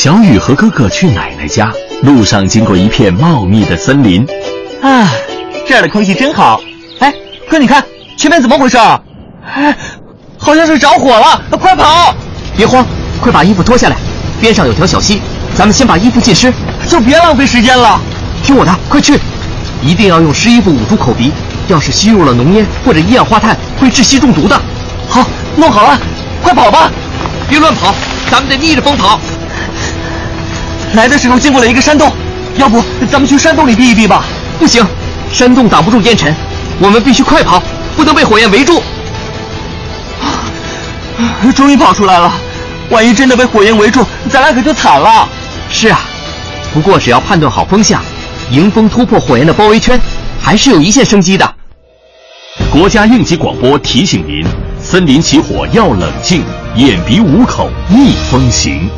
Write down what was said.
小雨和哥哥去奶奶家，路上经过一片茂密的森林。啊，这儿的空气真好。哎，哥，你看前面怎么回事？哎，好像是着火了，快跑！别慌，快把衣服脱下来。边上有条小溪，咱们先把衣服浸湿，就别浪费时间了。听我的，快去！一定要用湿衣服捂住口鼻，要是吸入了浓烟或者一氧化碳，会窒息中毒的。好，弄好了，快跑吧！别乱跑，咱们得逆着风跑。来的时候经过了一个山洞，要不咱们去山洞里避一避吧？不行，山洞挡不住烟尘，我们必须快跑，不能被火焰围住。终于跑出来了，万一真的被火焰围住，咱俩可就惨了。是啊，不过只要判断好风向，迎风突破火焰的包围圈，还是有一线生机的。国家应急广播提醒您：森林起火要冷静，掩鼻捂口，逆风行。